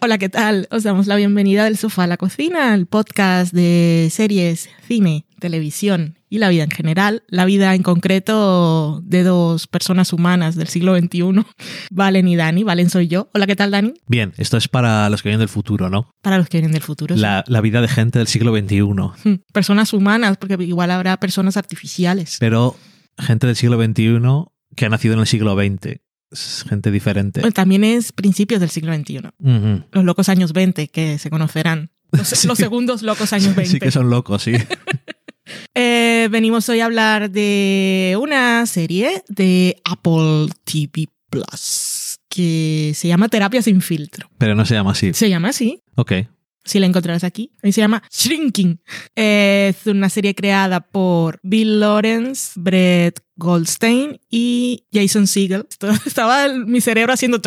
Hola, ¿qué tal? Os damos la bienvenida del sofá a la cocina, el podcast de series, cine, televisión y la vida en general, la vida en concreto de dos personas humanas del siglo XXI, Valen y Dani. Valen soy yo. Hola, ¿qué tal, Dani? Bien, esto es para los que vienen del futuro, ¿no? Para los que vienen del futuro. sí. La, la vida de gente del siglo XXI. Hmm, Personas humanas, porque igual habrá personas artificiales. Pero gente del siglo XXI que ha nacido en el siglo XX. Es gente diferente. Bueno, También es principios del siglo XXI. Los locos años 20, que se conocerán. Los, Sí. los segundos locos años 20. Sí que son locos, sí. Eh, venimos hoy a hablar de una serie de Apple TV Plus que se llama Terapia sin filtro. Pero no se llama así. Se llama así, Ok si la encontrarás aquí. Y se llama Shrinking. Es una serie creada por Bill Lawrence, Brett Goldstein y Jason Siegel. Estaba mi cerebro haciendo...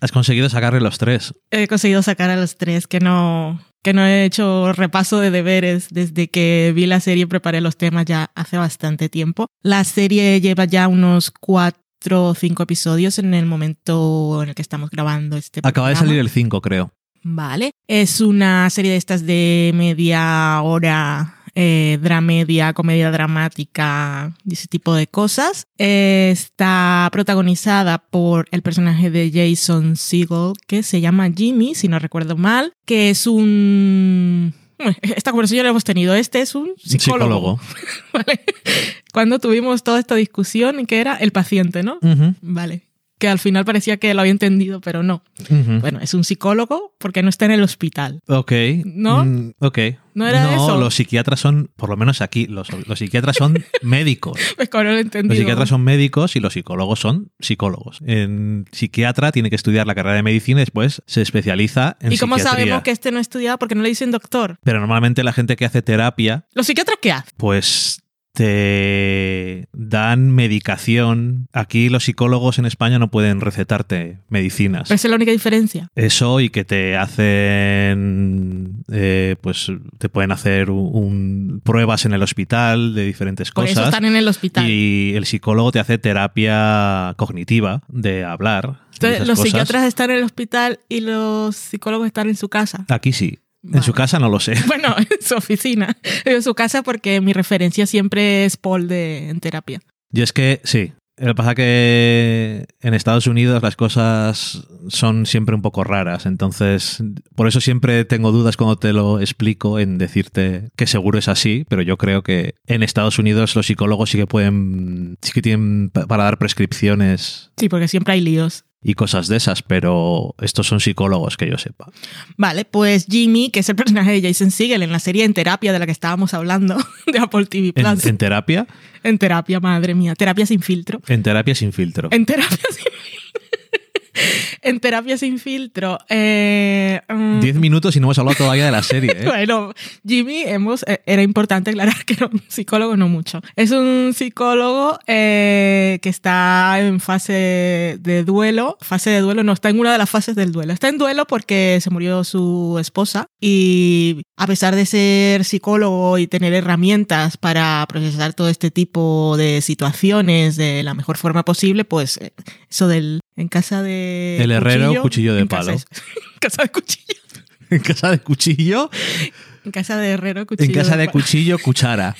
Has conseguido sacarle los tres. He conseguido sacar a los tres, que no que no he hecho repaso de deberes desde que vi la serie y preparé los temas ya hace bastante tiempo. La serie lleva ya unos cuatro o cinco episodios en el momento en el que estamos grabando este Acaba de salir el cinco, creo. Vale. Es una serie de estas de media hora, eh, dramedia, comedia dramática, y ese tipo de cosas. Eh, está protagonizada por el personaje de Jason Segel, que se llama Jimmy, si no recuerdo mal, que es un... Bueno, Esta conversación ya la hemos tenido. Este es un Un psicólogo. ¿vale? Cuando tuvimos toda esta discusión, que era el paciente, ¿no? Vale. Que al final parecía que lo había entendido, pero no. Bueno, es un psicólogo porque no está en el hospital. Ok. ¿No? Mm, ok. ¿No era eso? los psiquiatras son, por lo menos aquí, los, los psiquiatras son médicos. Pues como no lo he entendido. Los psiquiatras son médicos y los psicólogos son psicólogos. En psiquiatra tiene que estudiar la carrera de medicina y después se especializa en ¿Y cómo psiquiatría. sabemos que este no ha estudiado? Porque no le dicen doctor. Pero normalmente la gente que hace terapia, ¿Los psiquiatras qué hacen? pues te dan medicación. Aquí los psicólogos en España no pueden recetarte medicinas. Esa es la única diferencia. Eso y que te hacen, eh, pues te pueden hacer un, un- pruebas en el hospital de diferentes Por cosas. eso están en el hospital. Y el psicólogo te hace terapia cognitiva de hablar. Entonces, los cosas. psiquiatras están en el hospital y los psicólogos están en su casa. Aquí sí. Vale. En su casa no lo sé. Bueno, en su oficina. En su casa porque mi referencia siempre es Paul de, en terapia. Y es que sí. Lo que pasa que en Estados Unidos las cosas son siempre un poco raras. Entonces, por eso siempre tengo dudas cuando te lo explico en decirte que seguro es así. Pero yo creo que en Estados Unidos los psicólogos sí que pueden, sí que tienen pa- para dar prescripciones Sí, porque siempre hay líos. Y cosas de esas. Pero estos son psicólogos que yo sepa. Vale, pues Jimmy, que es el personaje de Jason Segel en la serie En Terapia de la que estábamos hablando, de Apple TV En, Plus. en terapia, En terapia, madre mía. Terapia sin filtro. en terapia sin filtro. En terapia sin En terapia sin filtro. eh, mm, Diez minutos y no hemos hablado todavía de la serie. ¿eh? Bueno, Jimmy, hemos, eh, era importante aclarar que era un psicólogo, no mucho. Es un psicólogo eh, que está en fase de duelo. Fase de duelo, no, está en una de las fases del duelo. Está en duelo porque se murió su esposa y a pesar de ser psicólogo y tener herramientas para procesar todo este tipo de situaciones de la mejor forma posible, pues eh, eso del en casa de El herrero, cuchillo de en palo. en casa de cuchillo. En casa de cuchillo, En casa de herrero, cuchillo en casa de palo. cuchillo, cuchara.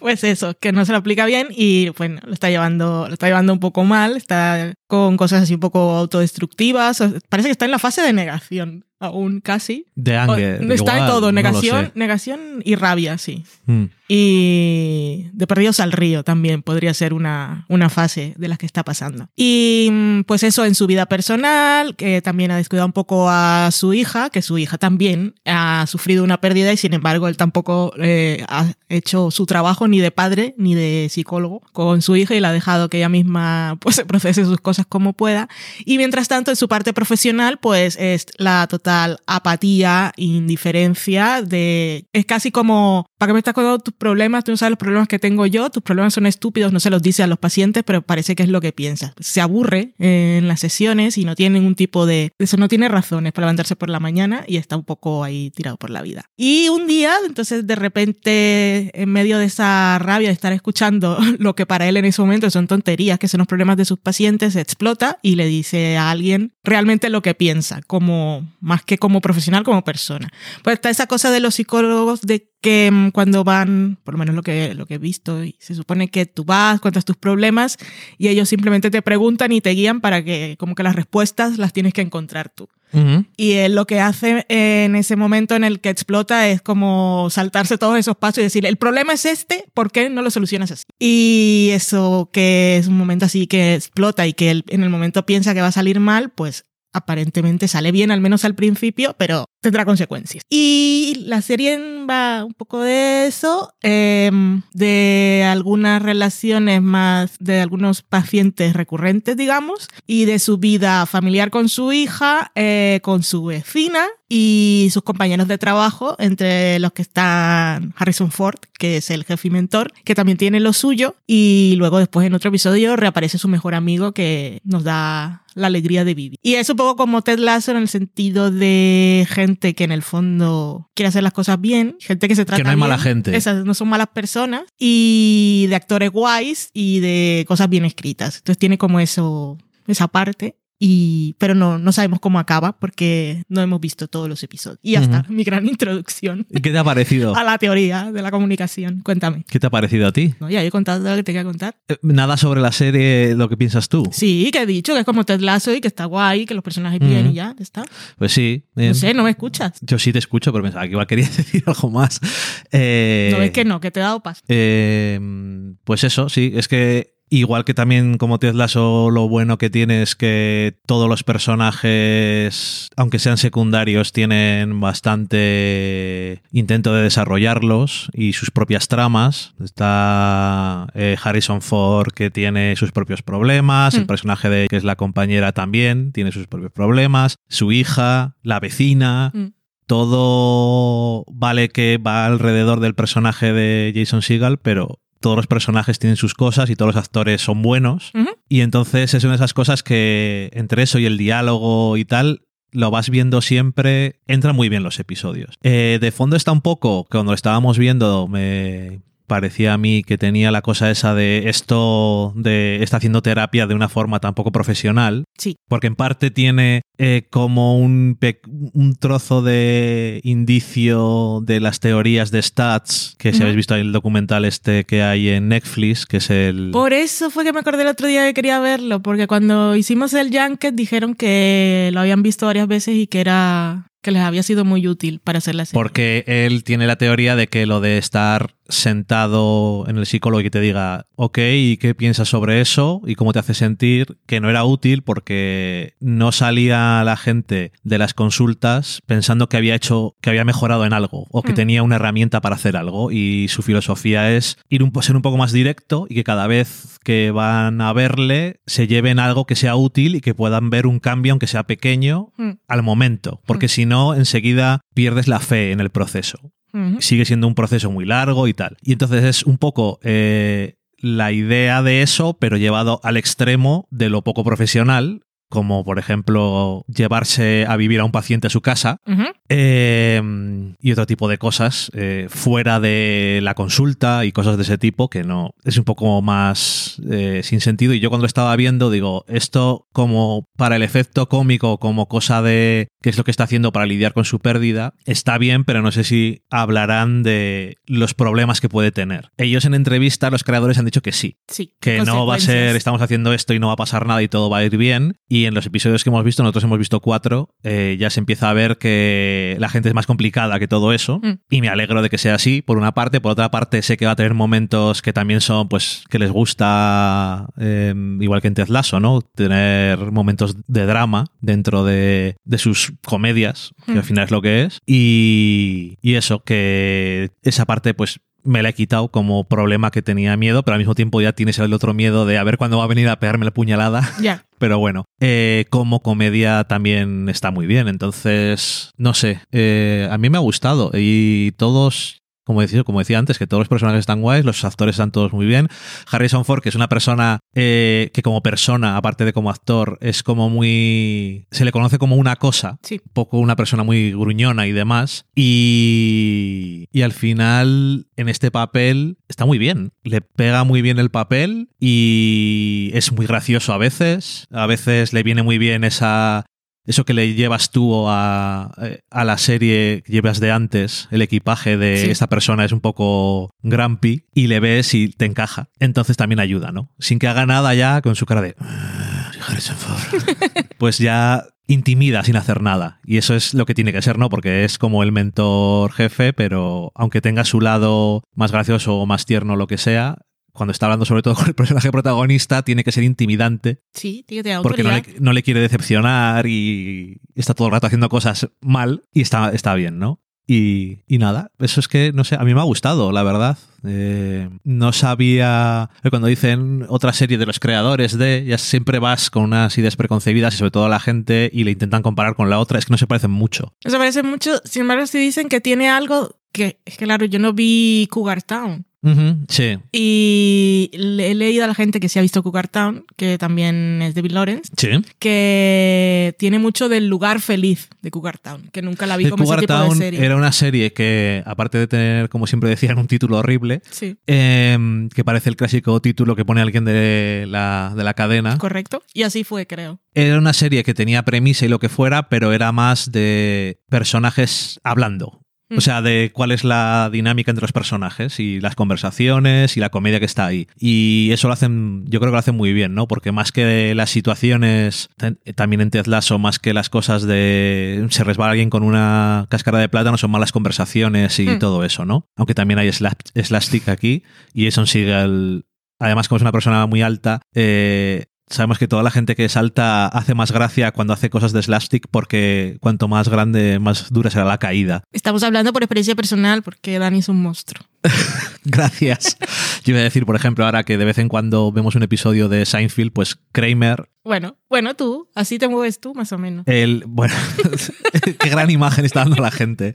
Pues eso, que no se lo aplica bien y bueno, lo está llevando, lo está llevando un poco mal, está con cosas así un poco autodestructivas. Parece que está en la fase de negación, aún casi. De O- anger. está en todo, negación, negación y rabia, sí. Mm. Y de perdidos al río también podría ser una, una fase de las que está pasando. Y mm, pues eso en su vida personal, que también ha descuidado un poco a su hija, que su hija también ha sufrido una pérdida y sin embargo él tampoco eh, ha hecho su trabajo ni de padre ni de psicólogo con su hija y la ha dejado que ella misma pues se procese sus cosas como pueda. Y mientras tanto en su parte profesional pues es la total apatía, indiferencia de... Es casi como ¿para qué me estás contando tus problemas? Tú no sabes los problemas que tengo yo, tus problemas son estúpidos, no se los dice a los pacientes, pero parece que es lo que piensa. Se aburre en las sesiones y no tiene ningún tipo de... Eso no tiene razones para levantarse por la mañana y está un poco ahí tirado por la vida. Y un día, entonces de repente, en medio de esa rabia de estar escuchando lo que para él en ese momento son tonterías, que son los problemas de sus pacientes, explota y le dice a alguien realmente lo que piensa, como más que como profesional, como persona. Pues está esa cosa de los psicólogos de que cuando van, por lo menos lo que, lo que he visto, y se supone que tú vas, cuentas tus problemas y ellos simplemente te preguntan y te guían para que como que las respuestas las tienes que encontrar tú. Y él lo que hace en ese momento en el que explota es como saltarse todos esos pasos y decir, el problema es este, ¿por qué no lo solucionas así? Y eso que es un momento así que explota y que él en el momento piensa que va a salir mal, pues aparentemente sale bien, al menos al principio, pero tendrá consecuencias. Y la serie va un poco de eso, em, de algunas relaciones más de algunos pacientes recurrentes, digamos, y de su vida familiar con su hija, eh, con su vecina y sus compañeros de trabajo, entre los que están Harrison Ford, que es el jefe y mentor, que también tiene lo suyo, y luego después en otro episodio reaparece su mejor amigo que nos da la alegría de vivir. Y es un poco como Ted Lasso en el sentido de gente que en el fondo quiere hacer las cosas bien, gente que se trata Que no hay bien, mala gente. Esas no son malas personas, y de actores guays y de cosas bien escritas. Entonces tiene como eso, esa parte. Y, pero no, no sabemos cómo acaba porque no hemos visto todos los episodios. Y ya está, mi gran introducción ¿Y qué te ha parecido? a la teoría de la comunicación. Cuéntame. ¿Qué te ha parecido a ti? No, ya he contado todo lo que te quería contar. Eh, Nada sobre la serie, lo que piensas tú. Sí, que he dicho que es como Ted Lasso y que está guay, que los personajes bien Ujú. y ya, está. Pues sí. eh, No sé, no me escuchas. Yo sí te escucho, pero pensaba que igual querías decir algo más. Eh, No ves que no, que te he dado paso. eh, pues eso, sí, es que igual que también como Ted Lasso, lo bueno que tiene es que todos los personajes, aunque sean secundarios, tienen bastante intento de desarrollarlos y sus propias tramas. Está eh, Harrison Ford que tiene sus propios problemas, el Mm. personaje de que es la compañera también tiene sus propios problemas, su hija, la vecina Mm. todo vale que va alrededor del personaje de Jason Segel, pero todos los personajes tienen sus cosas y todos los actores son buenos. Y entonces es una de esas cosas que entre eso y el diálogo y tal, lo vas viendo siempre, entran muy bien los episodios. Eh, de fondo está un poco, cuando lo estábamos viendo me parecía a mí que tenía la cosa esa de esto de está haciendo terapia de una forma tan poco profesional Sí. porque en parte tiene eh, como un, un trozo de indicio de las teorías de stats, que si Ujú. habéis visto el documental este que hay en Netflix, que es el... Por eso fue que me acordé el otro día que quería verlo, porque cuando hicimos el Junket dijeron que lo habían visto varias veces y que era que les había sido muy útil para hacer la serie. Porque él tiene la teoría de que lo de estar sentado en el psicólogo y que te diga, ok, ¿y qué piensas sobre eso? ¿Y cómo te hace sentir? Que no era útil porque no salía la gente de las consultas pensando que había hecho, que había mejorado en algo o que Hmm. tenía una herramienta para hacer algo. Y su filosofía es ir un, ser un poco más directo y que cada vez que van a verle se lleven algo que sea útil y que puedan ver un cambio, aunque sea pequeño, Mm, al momento, porque Mm. si no, enseguida pierdes la fe en el proceso. Sigue siendo un proceso muy largo y tal. Y entonces es un poco eh, la idea de eso, pero llevado al extremo de lo poco profesional, como por ejemplo llevarse a vivir a un paciente a su casa. Eh, y otro tipo de cosas eh, fuera de la consulta y cosas de ese tipo que no es un poco más eh, sin sentido y yo cuando lo estaba viendo digo esto como para el efecto cómico como cosa de qué es lo que está haciendo para lidiar con su pérdida está bien pero no sé si hablarán de los problemas que puede tener ellos en entrevista los creadores han dicho que sí Sí. que no va a ser estamos haciendo esto y no va a pasar nada y todo va a ir bien. Y en los episodios que hemos visto, nosotros hemos visto cuatro, eh, ya se empieza a ver que la gente es más complicada que todo eso. Mm. Y me alegro de que sea así, por una parte. Por otra parte, sé que va a tener momentos que también son, pues, que les gusta, eh, igual que en Ted Lasso, ¿no? Tener momentos de drama dentro de, de sus comedias, que Mm. al final es lo que es. Y, y eso, que esa parte, pues, me la he quitado como problema que tenía miedo, pero al mismo tiempo ya tienes el otro miedo de a ver cuándo va a venir a pegarme la puñalada. Ya. Pero bueno, eh, como comedia también está muy bien. Entonces, no sé, eh, a mí me ha gustado y todos, como decía, como decía antes, que todos los personajes están guays, los actores están todos muy bien. Harrison Ford, que es una persona eh, que como persona, aparte de como actor, es como muy... se le conoce como una cosa, Sí. un poco una persona muy gruñona y demás. Y, y al final, en este papel, está muy bien. Le pega muy bien el papel y es muy gracioso a veces. A veces le viene muy bien esa... Eso que le llevas tú a, a la serie que llevas de antes, el equipaje de Sí. esta persona es un poco grumpy y le ves y te encaja. Entonces también ayuda, ¿no? Sin que haga nada ya con su cara de... "Ah, soy Harrison Ford". pues ya intimida sin hacer nada. Y eso es lo que tiene que ser, ¿no? Porque es como el mentor jefe, pero aunque tenga su lado más gracioso o más tierno, lo que sea, cuando está hablando sobre todo con el personaje protagonista, tiene que ser intimidante Sí, tiene que tener porque no le, no le quiere decepcionar y está todo el rato haciendo cosas mal y está, está bien, ¿no? Y, y nada, eso es que, no sé, a mí me ha gustado, la verdad. Eh, no sabía, cuando dicen otra serie de los creadores de, ya siempre vas con unas ideas preconcebidas y sobre todo la gente y le intentan comparar con la otra, es que no se parecen mucho. No se parece mucho, sin embargo, si dicen que tiene algo que claro, yo no vi Cougar Town. Sí, Y le he leído a la gente que se ha visto Cougar Town, que también es de Bill Lawrence, sí. que tiene mucho del lugar feliz de Cougar Town, que nunca la vi como Cougar ese tipo Town de serie. era una serie que, aparte de tener, como siempre decían, un título horrible, Sí, eh, que parece el clásico título que pone alguien de la, de la cadena. correcto. Y así fue, creo. Era una serie que tenía premisa y lo que fuera, pero era más de personajes hablando. O sea, de cuál es la dinámica entre los personajes y las conversaciones y la comedia que está ahí. Y eso lo hacen, yo creo que lo hacen muy bien, ¿no? Porque más que las situaciones, también en Ted Lasso, más que las cosas de se resbala alguien con una cáscara de plátano, son malas conversaciones y Mm. todo eso, ¿no? Aunque también hay slap- slapstick aquí y Jason Segel, además como es una persona muy alta, eh, Sabemos que toda la gente que salta hace más gracia cuando hace cosas de slapstick porque cuanto más grande, más dura será la caída. Estamos hablando por experiencia personal porque Dani es un monstruo. Gracias. Yo iba a decir, por ejemplo, ahora que de vez en cuando vemos un episodio de Seinfeld, pues Kramer, Bueno, bueno, tú, así te mueves tú, más o menos. el. Bueno, qué gran imagen está dando la gente.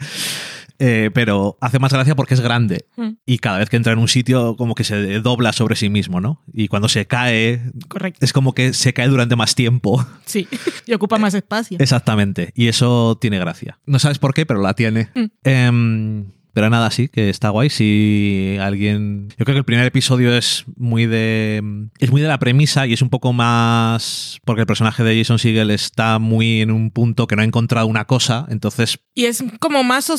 Eh, pero hace más gracia porque es grande Mm, y cada vez que entra en un sitio como que se dobla sobre sí mismo, ¿no? Y cuando se cae, correcto. es como que se cae durante más tiempo. Sí, y ocupa más espacio. Exactamente. Y eso tiene gracia. No sabes por qué, pero la tiene. Mm. Em, pero nada, sí, que está guay. Si alguien. Yo creo que el primer episodio es muy de. Es muy de la premisa y es un poco más. Porque el personaje de Jason Segel está muy en un punto que no ha encontrado una cosa. Entonces. Y es como más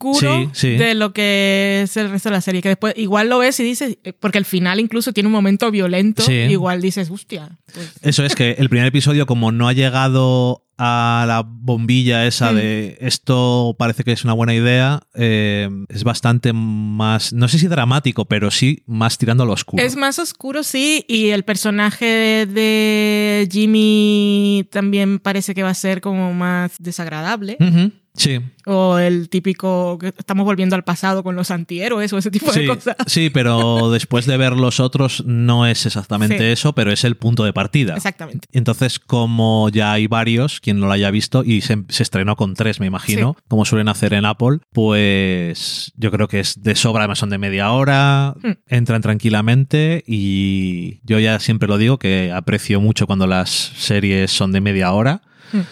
oscuro Sí, sí. de lo que es el resto de la serie. Que después igual lo ves y dices, eh, porque el final incluso tiene un momento violento, Sí. igual dices, hostia. pues, Eso es que el primer episodio, como no ha llegado a la bombilla esa Mm. de esto parece que es una buena idea, eh, es bastante más. No sé si dramático, pero sí más tirando a lo oscuro. Es más oscuro, sí, y el personaje de Jimmy también parece que va a ser como más desagradable. Ujú, Sí. O el típico que estamos volviendo al pasado con los antihéroes o ese tipo Sí, de cosas. sí, pero después de ver los otros no es exactamente Sí. eso, pero es el punto de partida. Exactamente. Entonces, como ya hay varios, quien no lo haya visto, y se, se estrenó con tres, me imagino, como suelen hacer en Apple, pues yo creo que es de sobra, además son de media hora, Hmm. entran tranquilamente y yo ya siempre lo digo que aprecio mucho cuando las series son de media hora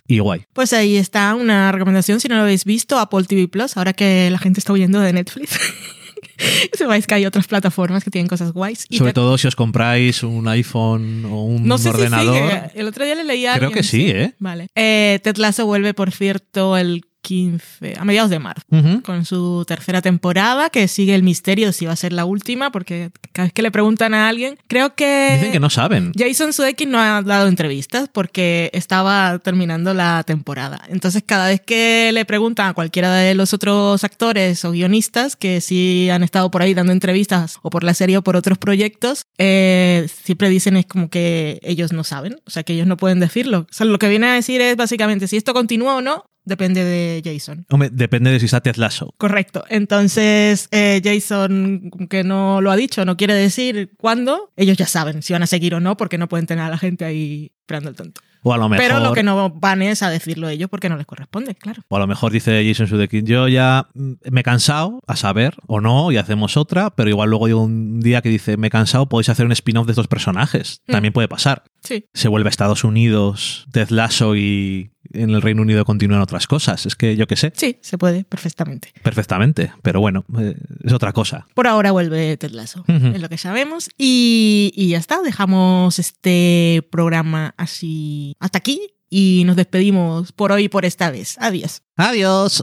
Y guay. Pues ahí está una recomendación, si no lo habéis visto, Apple TV Plus, ahora que la gente está huyendo de Netflix. Sepáis que hay otras plataformas que tienen cosas guays. Y Sobre te- todo si os compráis un iPhone o un no sé ordenador. si sigue. El otro día le leía. Creo que sí, ¿eh? Vale. Eh, Ted Lasso vuelve, por cierto, el 15, a mediados de marzo, Ujú. con su tercera temporada, que sigue el misterio de si va a ser la última, porque cada vez que le preguntan a alguien, creo que... Dicen que no saben. Jason Sudeikis no ha dado entrevistas porque estaba terminando la temporada. Entonces, cada vez que le preguntan a cualquiera de los otros actores o guionistas que sí han estado por ahí dando entrevistas o por la serie o por otros proyectos, eh, siempre dicen es como que ellos no saben, o sea, que ellos no pueden decirlo. O sea, lo que viene a decir es básicamente si esto continúa o no, depende de Jason. Hombre, depende de si está Ted Lasso. Correcto. Entonces, eh, Jason, que no lo ha dicho, no quiere decir cuándo, ellos ya saben si van a seguir o no, porque no pueden tener a la gente ahí esperando el tonto. O a lo mejor. Pero lo que no van es a decirlo ellos porque no les corresponde, claro. O a lo mejor dice Jason Sudeikis, yo ya mm, me he cansado, a saber, o no, y hacemos otra, pero igual luego hay un día que dice, me he cansado, podéis hacer un spin-off de estos personajes. Mm. También puede pasar. Sí. Se vuelve a Estados Unidos, Ted Lasso y en el Reino Unido continúan otras cosas. Es que yo qué sé, Sí, se puede perfectamente. perfectamente, pero bueno, eh, es otra cosa. Por ahora vuelve Ted Lasso, es lo que sabemos. Y, y ya está, dejamos este programa así hasta aquí y nos despedimos por hoy y por esta vez. Adiós. Adiós.